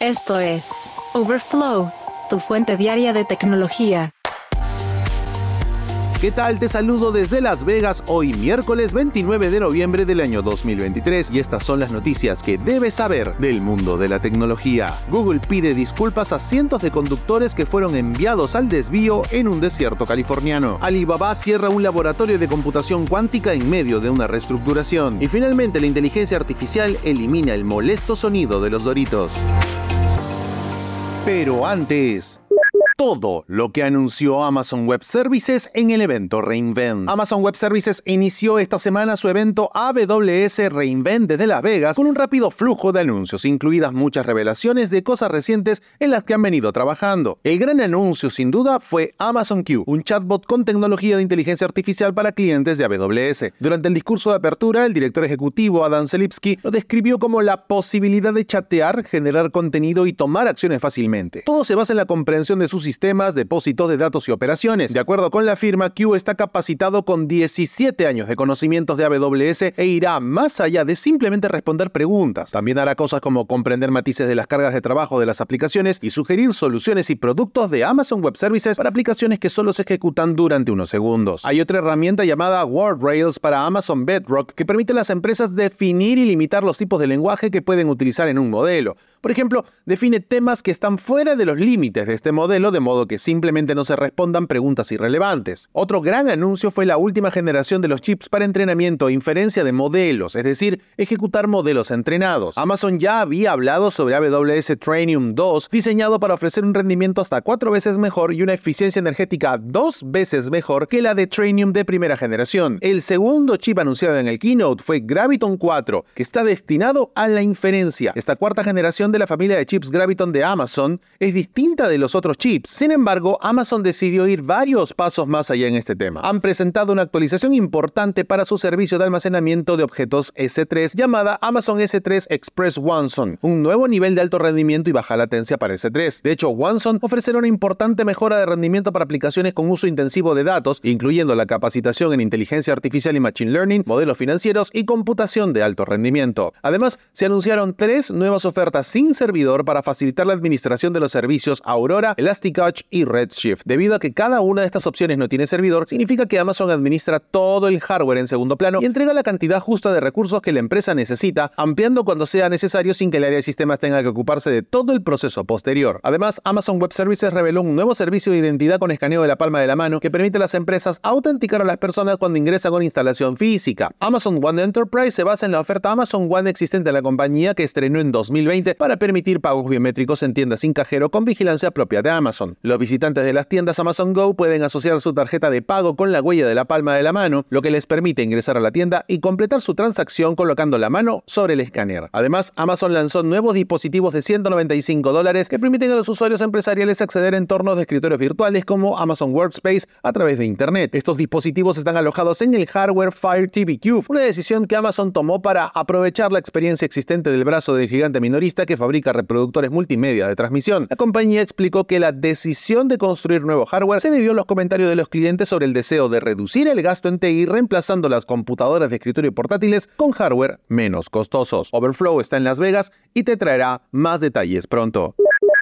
Esto es Overflow, tu fuente diaria de tecnología. ¿Qué tal? Te saludo desde Las Vegas hoy miércoles 29 de noviembre del año 2023 y estas son las noticias que debes saber del mundo de la tecnología. Google pide disculpas a cientos de conductores que fueron enviados al desvío en un desierto californiano. Alibaba cierra un laboratorio de computación cuántica en medio de una reestructuración. Y finalmente la inteligencia artificial elimina el molesto sonido de los doritos. Pero antes todo lo que anunció Amazon Web Services en el evento Reinvent. Amazon Web Services inició esta semana su evento AWS Reinvent desde Las Vegas con un rápido flujo de anuncios, incluidas muchas revelaciones de cosas recientes en las que han venido trabajando. El gran anuncio sin duda fue Amazon Q, un chatbot con tecnología de inteligencia artificial para clientes de AWS. Durante el discurso de apertura, el director ejecutivo Adam Selipsky lo describió como la posibilidad de chatear, generar contenido y tomar acciones fácilmente. Todo se basa en la comprensión de sus sistemas, depósitos de datos y operaciones. De acuerdo con la firma, Q está capacitado con 17 años de conocimientos de AWS e irá más allá de simplemente responder preguntas. También hará cosas como comprender matices de las cargas de trabajo de las aplicaciones y sugerir soluciones y productos de Amazon Web Services para aplicaciones que solo se ejecutan durante unos segundos. Hay otra herramienta llamada WordRails para Amazon Bedrock que permite a las empresas definir y limitar los tipos de lenguaje que pueden utilizar en un modelo. Por ejemplo, define temas que están fuera de los límites de este modelo de modo que simplemente no se respondan preguntas irrelevantes. Otro gran anuncio fue la última generación de los chips para entrenamiento e inferencia de modelos, es decir, ejecutar modelos entrenados. Amazon ya había hablado sobre AWS Trainium 2, diseñado para ofrecer un rendimiento hasta cuatro veces mejor y una eficiencia energética dos veces mejor que la de Trainium de primera generación. El segundo chip anunciado en el keynote fue Graviton 4, que está destinado a la inferencia. Esta cuarta generación de la familia de chips Graviton de Amazon es distinta de los otros chips. Sin embargo, Amazon decidió ir varios pasos más allá en este tema. Han presentado una actualización importante para su servicio de almacenamiento de objetos S3 llamada Amazon S3 Express OneSon, un nuevo nivel de alto rendimiento y baja latencia para S3. De hecho, OneSon ofrecerá una importante mejora de rendimiento para aplicaciones con uso intensivo de datos, incluyendo la capacitación en inteligencia artificial y machine learning, modelos financieros y computación de alto rendimiento. Además, se anunciaron tres nuevas ofertas sin servidor para facilitar la administración de los servicios Aurora, Y Redshift. Debido a que cada una de estas opciones no tiene servidor, significa que Amazon administra todo el hardware en segundo plano y entrega la cantidad justa de recursos que la empresa necesita, ampliando cuando sea necesario sin que el área de sistemas tenga que ocuparse de todo el proceso posterior. Además, Amazon Web Services reveló un nuevo servicio de identidad con escaneo de la palma de la mano que permite a las empresas autenticar a las personas cuando ingresan con instalación física. Amazon One Enterprise se basa en la oferta Amazon One existente de la compañía que estrenó en 2020 para permitir pagos biométricos en tiendas sin cajero con vigilancia propia de Amazon. Los visitantes de las tiendas Amazon Go pueden asociar su tarjeta de pago con la huella de la palma de la mano, lo que les permite ingresar a la tienda y completar su transacción colocando la mano sobre el escáner. Además, Amazon lanzó nuevos dispositivos de 195 dólares que permiten a los usuarios empresariales acceder a entornos de escritorios virtuales como Amazon Workspace a través de Internet. Estos dispositivos están alojados en el hardware Fire TV Cube, una decisión que Amazon tomó para aprovechar la experiencia existente del brazo del gigante minorista que fabrica reproductores multimedia de transmisión. La compañía explicó que la decisión de construir nuevo hardware se debió a los comentarios de los clientes sobre el deseo de reducir el gasto en TI reemplazando las computadoras de escritorio portátiles con hardware menos costosos. Overflow está en Las Vegas y te traerá más detalles pronto.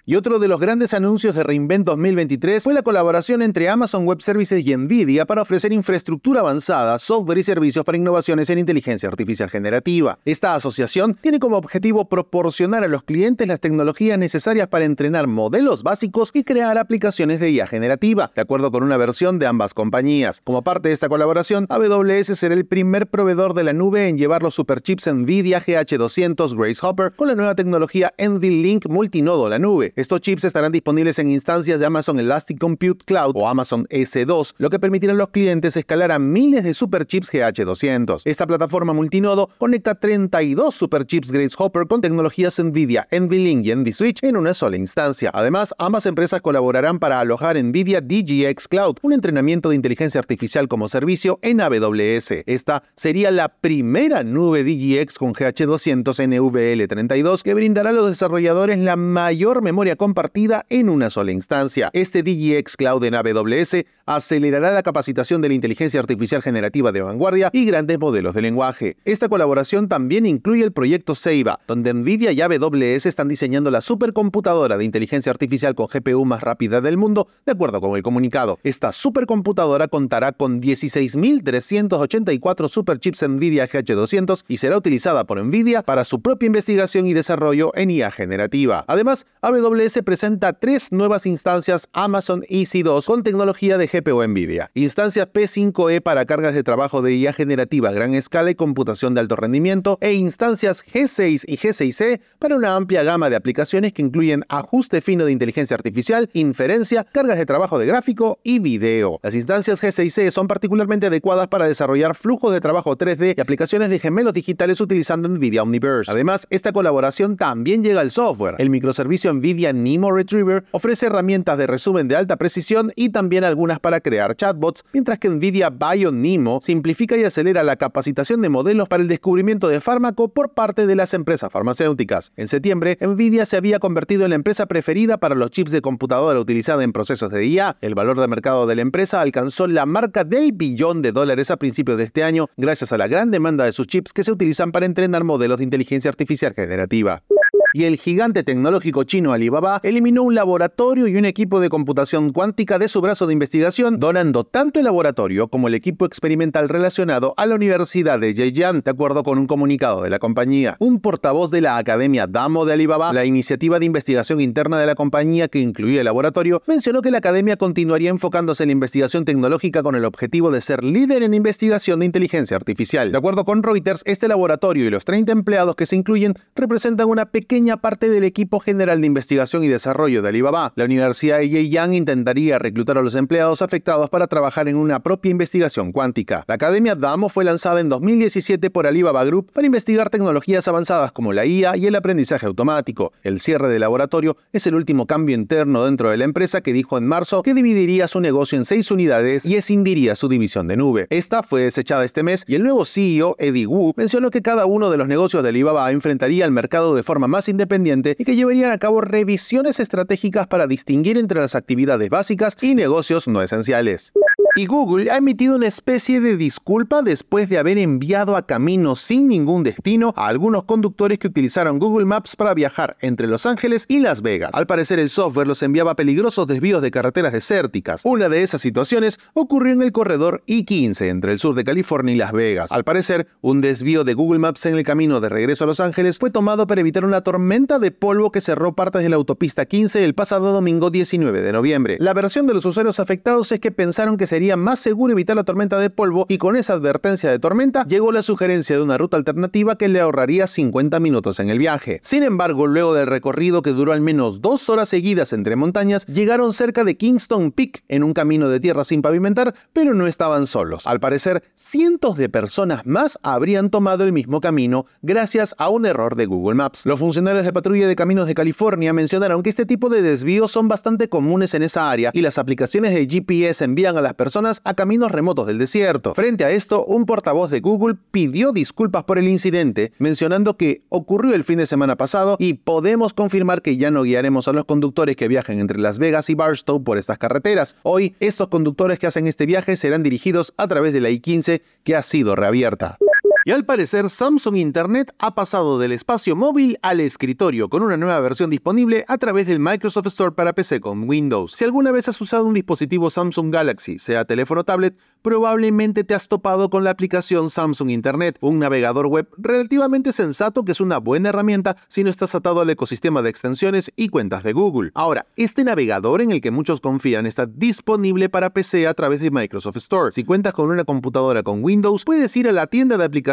Y otro de los grandes anuncios de Reinvent 2023 fue la colaboración entre Amazon Web Services y Nvidia para ofrecer infraestructura avanzada, software y servicios para innovaciones en inteligencia artificial generativa. Esta asociación tiene como objetivo proporcionar a los clientes las tecnologías necesarias para entrenar modelos básicos y crear aplicaciones de IA generativa, de acuerdo con una versión de ambas compañías. Como parte de esta colaboración, AWS será el primer proveedor de la nube en llevar los superchips Nvidia GH200 Grace Hopper con la nueva tecnología NVLink multinodo la nube. Estos chips estarán disponibles en instancias de Amazon Elastic Compute Cloud o Amazon S2, lo que permitirá a los clientes escalar a miles de superchips GH200. Esta plataforma multinodo conecta 32 superchips Grace Hopper con tecnologías NVIDIA, NVLink y NVSwitch en una sola instancia. Además, ambas empresas colaborarán para alojar NVIDIA DGX Cloud, un entrenamiento de inteligencia artificial como servicio en AWS. Esta sería la primera nube DGX con GH200 NVL32 que brindará a los desarrolladores la mayor memoria compartida en una sola instancia. Este DGX Cloud en AWS acelerará la capacitación de la inteligencia artificial generativa de vanguardia y grandes modelos de lenguaje. Esta colaboración también incluye el proyecto Ceiba, donde Nvidia y AWS están diseñando la supercomputadora de inteligencia artificial con GPU más rápida del mundo, de acuerdo con el comunicado. Esta supercomputadora contará con 16.384 superchips Nvidia GH200 y será utilizada por Nvidia para su propia investigación y desarrollo en IA generativa. Además, AWS presenta tres nuevas instancias Amazon EC2 con tecnología de GPU Nvidia. Instancias P5E para cargas de trabajo de IA generativa gran escala y computación de alto rendimiento e instancias G6 y G6E para una amplia gama de aplicaciones que incluyen ajuste fino de inteligencia artificial, inferencia, cargas de trabajo de gráfico y video. Las instancias G6E son particularmente adecuadas para desarrollar flujos de trabajo 3D y aplicaciones de gemelos digitales utilizando NVIDIA Omniverse. Además, esta colaboración también llega al software. El microservicio NVIDIA Nemo Retriever ofrece herramientas de resumen de alta precisión y también algunas para crear chatbots, mientras que NVIDIA BioNemo simplifica y acelera la capacitación de modelos para el descubrimiento de fármaco por parte de las empresas farmacéuticas. En septiembre, NVIDIA se había convertido en la empresa preferida para los chips de computadora utilizada en procesos de IA. El valor de mercado de la empresa alcanzó la marca del billón de dólares a principios de este año gracias a la gran demanda de sus chips que se utilizan para entrenar modelos de inteligencia artificial generativa y el gigante tecnológico chino Alibaba eliminó un laboratorio y un equipo de computación cuántica de su brazo de investigación, donando tanto el laboratorio como el equipo experimental relacionado a la Universidad de Zhejiang, de acuerdo con un comunicado de la compañía. Un portavoz de la Academia Damo de Alibaba, la iniciativa de investigación interna de la compañía que incluía el laboratorio, mencionó que la academia continuaría enfocándose en la investigación tecnológica con el objetivo de ser líder en investigación de inteligencia artificial. De acuerdo con Reuters, este laboratorio y los 30 empleados que se incluyen representan una pequeña parte del equipo general de investigación y desarrollo de Alibaba. La Universidad de Yang intentaría reclutar a los empleados afectados para trabajar en una propia investigación cuántica. La Academia DAMO fue lanzada en 2017 por Alibaba Group para investigar tecnologías avanzadas como la IA y el aprendizaje automático. El cierre del laboratorio es el último cambio interno dentro de la empresa que dijo en marzo que dividiría su negocio en seis unidades y escindiría su división de nube. Esta fue desechada este mes y el nuevo CEO, Eddie Wu, mencionó que cada uno de los negocios de Alibaba enfrentaría al mercado de forma más independiente y que llevarían a cabo revisiones estratégicas para distinguir entre las actividades básicas y negocios no esenciales. Y Google ha emitido una especie de disculpa después de haber enviado a caminos sin ningún destino a algunos conductores que utilizaron Google Maps para viajar entre Los Ángeles y Las Vegas. Al parecer el software los enviaba a peligrosos desvíos de carreteras desérticas. Una de esas situaciones ocurrió en el corredor I-15 entre el sur de California y Las Vegas. Al parecer, un desvío de Google Maps en el camino de regreso a Los Ángeles fue tomado para evitar una tormenta de polvo que cerró partes de la autopista 15 el pasado domingo 19 de noviembre. La versión de los usuarios afectados es que pensaron que sería más seguro evitar la tormenta de polvo y con esa advertencia de tormenta llegó la sugerencia de una ruta alternativa que le ahorraría 50 minutos en el viaje. Sin embargo, luego del recorrido que duró al menos dos horas seguidas entre montañas, llegaron cerca de Kingston Peak en un camino de tierra sin pavimentar, pero no estaban solos. Al parecer, cientos de personas más habrían tomado el mismo camino gracias a un error de Google Maps. Los funcionarios de patrulla de caminos de California mencionaron que este tipo de desvíos son bastante comunes en esa área y las aplicaciones de GPS envían a las personas a caminos remotos del desierto. Frente a esto, un portavoz de Google pidió disculpas por el incidente, mencionando que ocurrió el fin de semana pasado y podemos confirmar que ya no guiaremos a los conductores que viajen entre Las Vegas y Barstow por estas carreteras. Hoy, estos conductores que hacen este viaje serán dirigidos a través de la I-15 que ha sido reabierta. Y al parecer Samsung Internet ha pasado del espacio móvil al escritorio con una nueva versión disponible a través del Microsoft Store para PC con Windows. Si alguna vez has usado un dispositivo Samsung Galaxy, sea teléfono o tablet, probablemente te has topado con la aplicación Samsung Internet, un navegador web relativamente sensato que es una buena herramienta si no estás atado al ecosistema de extensiones y cuentas de Google. Ahora, este navegador en el que muchos confían está disponible para PC a través de Microsoft Store. Si cuentas con una computadora con Windows, puedes ir a la tienda de aplicaciones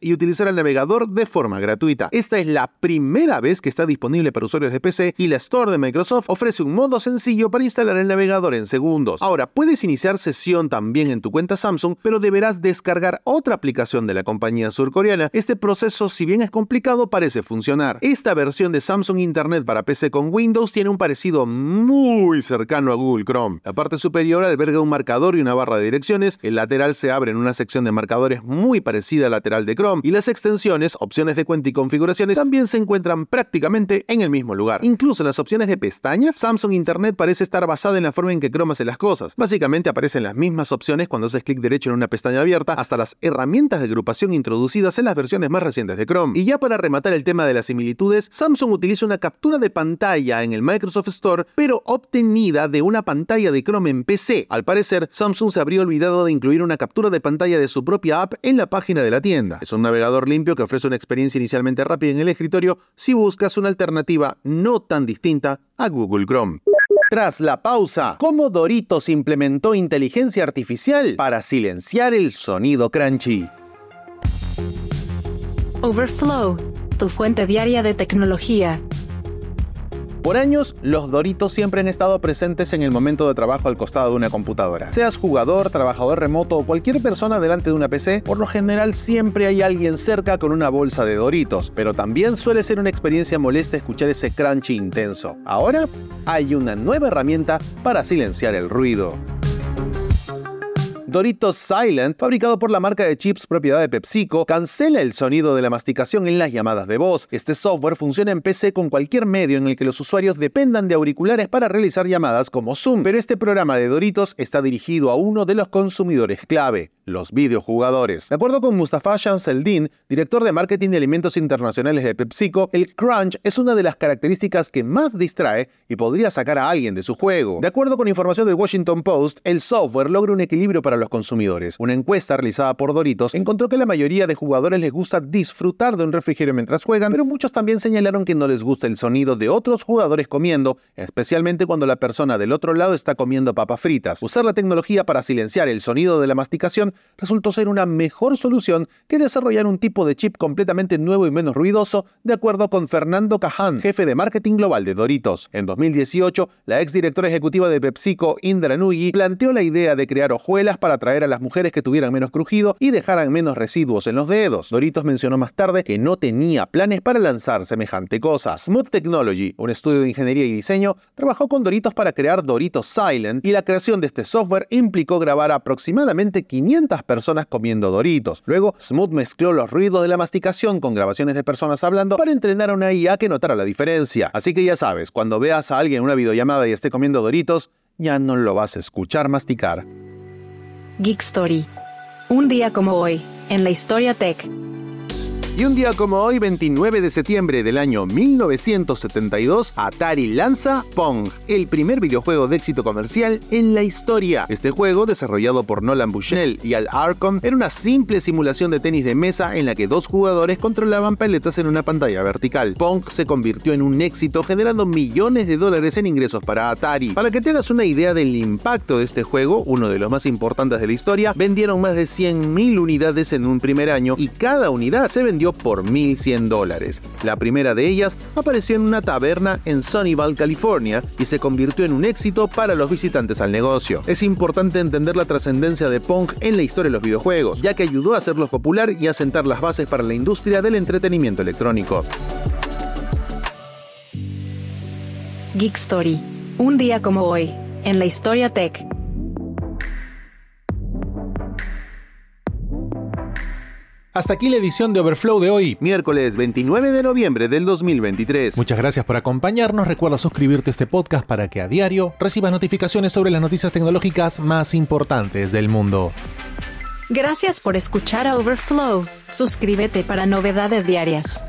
y utilizar el navegador de forma gratuita. Esta es la primera vez que está disponible para usuarios de PC y la Store de Microsoft ofrece un modo sencillo para instalar el navegador en segundos. Ahora, puedes iniciar sesión también en tu cuenta Samsung, pero deberás descargar otra aplicación de la compañía surcoreana. Este proceso, si bien es complicado, parece funcionar. Esta versión de Samsung Internet para PC con Windows tiene un parecido muy cercano a Google Chrome. La parte superior alberga un marcador y una barra de direcciones, el lateral se abre en una sección de marcadores muy parecida a la lateral de Chrome y las extensiones, opciones de cuenta y configuraciones también se encuentran prácticamente en el mismo lugar. Incluso las opciones de pestañas, Samsung Internet parece estar basada en la forma en que Chrome hace las cosas. Básicamente aparecen las mismas opciones cuando haces clic derecho en una pestaña abierta, hasta las herramientas de agrupación introducidas en las versiones más recientes de Chrome. Y ya para rematar el tema de las similitudes, Samsung utiliza una captura de pantalla en el Microsoft Store, pero obtenida de una pantalla de Chrome en PC. Al parecer, Samsung se habría olvidado de incluir una captura de pantalla de su propia app en la página de la tienda. Es un navegador limpio que ofrece una experiencia inicialmente rápida en el escritorio si buscas una alternativa no tan distinta a Google Chrome. Tras la pausa, ¿cómo Doritos implementó inteligencia artificial para silenciar el sonido crunchy? Overflow, tu fuente diaria de tecnología. Por años, los Doritos siempre han estado presentes en el momento de trabajo al costado de una computadora. Seas jugador, trabajador remoto o cualquier persona delante de una PC, por lo general siempre hay alguien cerca con una bolsa de Doritos, pero también suele ser una experiencia molesta escuchar ese crunchy intenso. Ahora hay una nueva herramienta para silenciar el ruido. Doritos Silent, fabricado por la marca de chips propiedad de PepsiCo, cancela el sonido de la masticación en las llamadas de voz. Este software funciona en PC con cualquier medio en el que los usuarios dependan de auriculares para realizar llamadas como Zoom, pero este programa de Doritos está dirigido a uno de los consumidores clave, los videojugadores. De acuerdo con Mustafa Shamseldin, director de marketing de alimentos internacionales de PepsiCo, el crunch es una de las características que más distrae y podría sacar a alguien de su juego. De acuerdo con información del Washington Post, el software logra un equilibrio para los consumidores. Una encuesta realizada por Doritos encontró que la mayoría de jugadores les gusta disfrutar de un refrigerio mientras juegan, pero muchos también señalaron que no les gusta el sonido de otros jugadores comiendo, especialmente cuando la persona del otro lado está comiendo papas fritas. Usar la tecnología para silenciar el sonido de la masticación resultó ser una mejor solución que desarrollar un tipo de chip completamente nuevo y menos ruidoso, de acuerdo con Fernando Caján, jefe de marketing global de Doritos. En 2018, la ex directora ejecutiva de PepsiCo, Indra Nui, planteó la idea de crear hojuelas para atraer a las mujeres que tuvieran menos crujido y dejaran menos residuos en los dedos. Doritos mencionó más tarde que no tenía planes para lanzar semejante cosa. Smooth Technology, un estudio de ingeniería y diseño, trabajó con Doritos para crear Doritos Silent y la creación de este software implicó grabar aproximadamente 500 personas comiendo Doritos. Luego, Smooth mezcló los ruidos de la masticación con grabaciones de personas hablando para entrenar a una IA que notara la diferencia. Así que ya sabes, cuando veas a alguien en una videollamada y esté comiendo Doritos, ya no lo vas a escuchar masticar. Geek Story. Un día como hoy, en la historia tech. Y un día como hoy, 29 de septiembre del año 1972, Atari lanza Pong, el primer videojuego de éxito comercial en la historia. Este juego, desarrollado por Nolan Bushnell y Al Arcon, era una simple simulación de tenis de mesa en la que dos jugadores controlaban paletas en una pantalla vertical. Pong se convirtió en un éxito generando millones de dólares en ingresos para Atari. Para que te hagas una idea del impacto de este juego, uno de los más importantes de la historia, vendieron más de 100.000 unidades en un primer año y cada unidad se vendió por 1.100 dólares. La primera de ellas apareció en una taberna en Sunnyvale, California, y se convirtió en un éxito para los visitantes al negocio. Es importante entender la trascendencia de Pong en la historia de los videojuegos, ya que ayudó a hacerlos popular y a sentar las bases para la industria del entretenimiento electrónico. Geek Story. Un día como hoy, en la historia tech. Hasta aquí la edición de Overflow de hoy, miércoles 29 de noviembre del 2023. Muchas gracias por acompañarnos. Recuerda suscribirte a este podcast para que a diario recibas notificaciones sobre las noticias tecnológicas más importantes del mundo. Gracias por escuchar a Overflow. Suscríbete para novedades diarias.